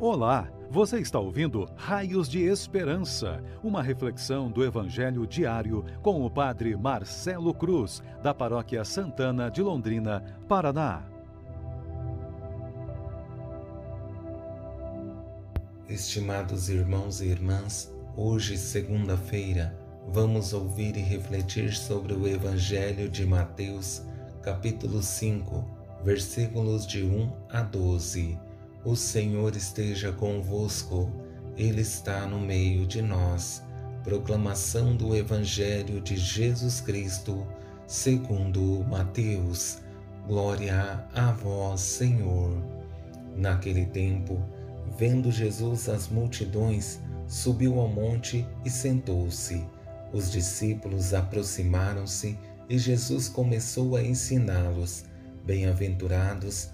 Olá, você está ouvindo Raios de Esperança, uma reflexão do Evangelho diário com o Padre Marcelo Cruz, da Paróquia Santana de Londrina, Paraná. Estimados irmãos e irmãs, hoje, segunda-feira, vamos ouvir e refletir sobre o Evangelho de Mateus, capítulo 5, versículos de 1 a 12 o Senhor esteja convosco, Ele está no meio de nós. Proclamação do Evangelho de Jesus Cristo, segundo Mateus. Glória a vós, Senhor. Naquele tempo, vendo Jesus as multidões, subiu ao monte e sentou-se. Os discípulos aproximaram-se e Jesus começou a ensiná-los. Bem-aventurados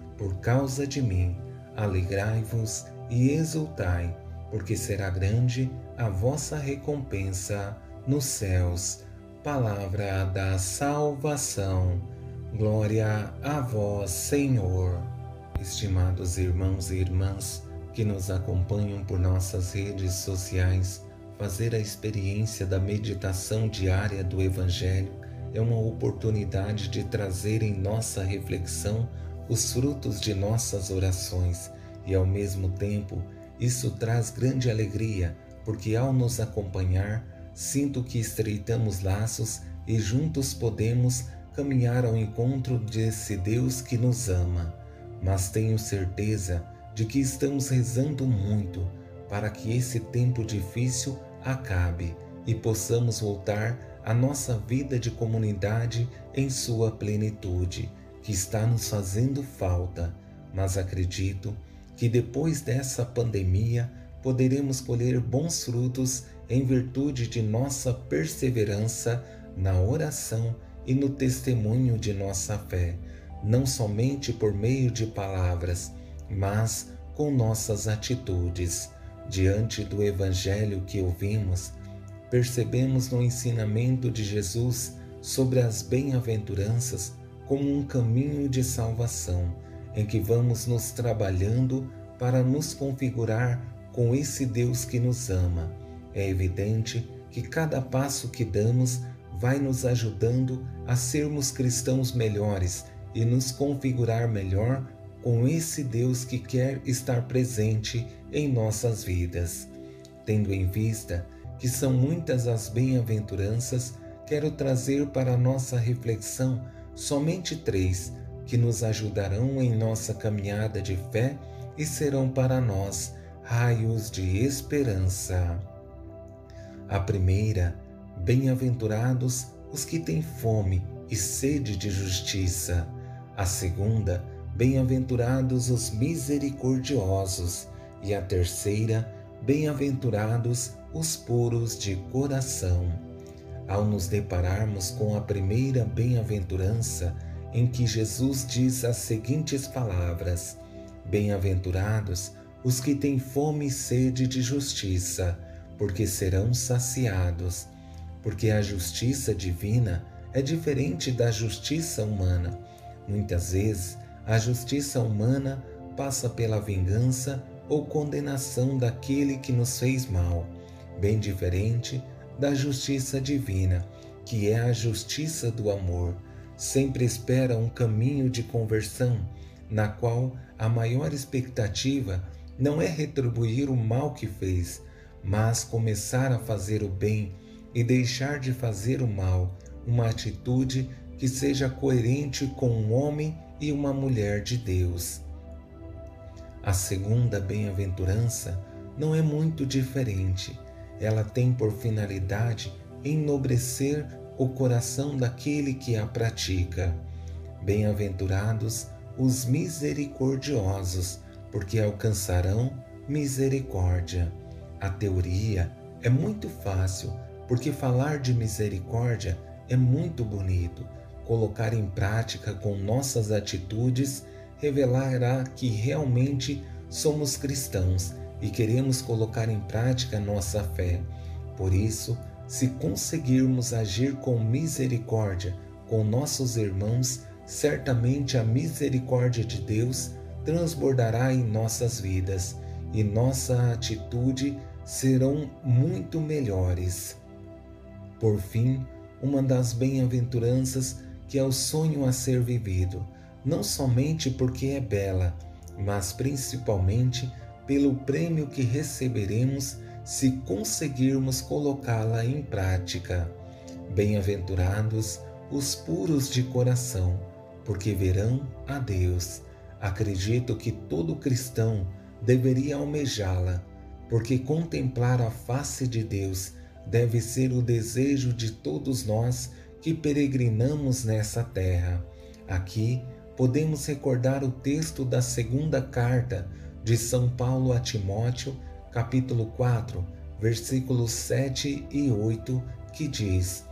por causa de mim. Alegrai-vos e exultai, porque será grande a vossa recompensa nos céus. Palavra da salvação. Glória a vós, Senhor. Estimados irmãos e irmãs que nos acompanham por nossas redes sociais, fazer a experiência da meditação diária do Evangelho é uma oportunidade de trazer em nossa reflexão os frutos de nossas orações e, ao mesmo tempo, isso traz grande alegria, porque ao nos acompanhar, sinto que estreitamos laços e juntos podemos caminhar ao encontro desse Deus que nos ama. Mas tenho certeza de que estamos rezando muito para que esse tempo difícil acabe e possamos voltar à nossa vida de comunidade em sua plenitude que está nos fazendo falta, mas acredito que depois dessa pandemia poderemos colher bons frutos em virtude de nossa perseverança na oração e no testemunho de nossa fé, não somente por meio de palavras, mas com nossas atitudes. Diante do Evangelho que ouvimos, percebemos no ensinamento de Jesus sobre as bem-aventuranças como um caminho de salvação em que vamos nos trabalhando para nos configurar com esse Deus que nos ama. É evidente que cada passo que damos vai nos ajudando a sermos cristãos melhores e nos configurar melhor com esse Deus que quer estar presente em nossas vidas. Tendo em vista que são muitas as bem-aventuranças, quero trazer para nossa reflexão somente três que nos ajudarão em nossa caminhada de fé e serão para nós raios de esperança. A primeira, bem-aventurados os que têm fome e sede de justiça. A segunda, bem-aventurados os misericordiosos. E a terceira, bem-aventurados os puros de coração ao nos depararmos com a primeira bem-aventurança, em que Jesus diz as seguintes palavras: Bem-aventurados os que têm fome e sede de justiça, porque serão saciados. Porque a justiça divina é diferente da justiça humana. Muitas vezes, a justiça humana passa pela vingança ou condenação daquele que nos fez mal, bem diferente da justiça divina, que é a justiça do amor, sempre espera um caminho de conversão, na qual a maior expectativa não é retribuir o mal que fez, mas começar a fazer o bem e deixar de fazer o mal, uma atitude que seja coerente com um homem e uma mulher de Deus. A segunda bem-aventurança não é muito diferente. Ela tem por finalidade enobrecer o coração daquele que a pratica. Bem-aventurados os misericordiosos, porque alcançarão misericórdia. A teoria é muito fácil, porque falar de misericórdia é muito bonito. Colocar em prática com nossas atitudes revelará que realmente somos cristãos e queremos colocar em prática nossa fé. Por isso, se conseguirmos agir com misericórdia com nossos irmãos, certamente a misericórdia de Deus transbordará em nossas vidas e nossa atitude serão muito melhores. Por fim, uma das bem-aventuranças que é o sonho a ser vivido, não somente porque é bela, mas principalmente pelo prêmio que receberemos se conseguirmos colocá-la em prática. Bem-aventurados os puros de coração, porque verão a Deus. Acredito que todo cristão deveria almejá-la, porque contemplar a face de Deus deve ser o desejo de todos nós que peregrinamos nessa terra. Aqui podemos recordar o texto da segunda carta de São Paulo a Timóteo, capítulo 4, versículos 7 e 8, que diz: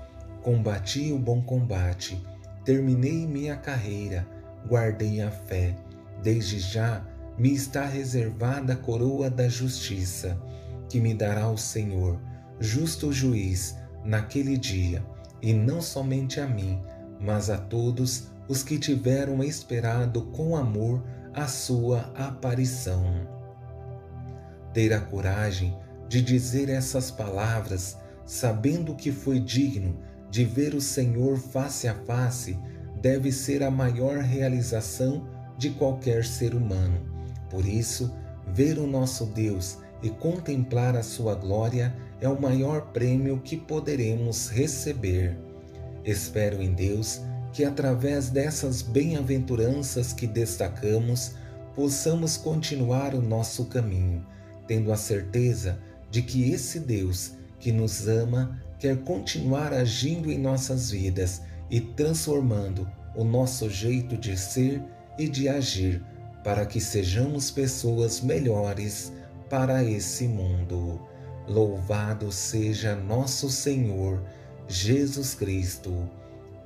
Combati o bom combate, terminei minha carreira, guardei a fé. Desde já me está reservada a coroa da justiça, que me dará o Senhor, justo juiz, naquele dia, e não somente a mim, mas a todos os que tiveram esperado com amor a sua aparição. Ter a coragem de dizer essas palavras, sabendo que foi digno de ver o Senhor face a face, deve ser a maior realização de qualquer ser humano. Por isso, ver o nosso Deus e contemplar a sua glória é o maior prêmio que poderemos receber. Espero em Deus que através dessas bem-aventuranças que destacamos, possamos continuar o nosso caminho, tendo a certeza de que esse Deus que nos ama quer continuar agindo em nossas vidas e transformando o nosso jeito de ser e de agir para que sejamos pessoas melhores para esse mundo. Louvado seja nosso Senhor Jesus Cristo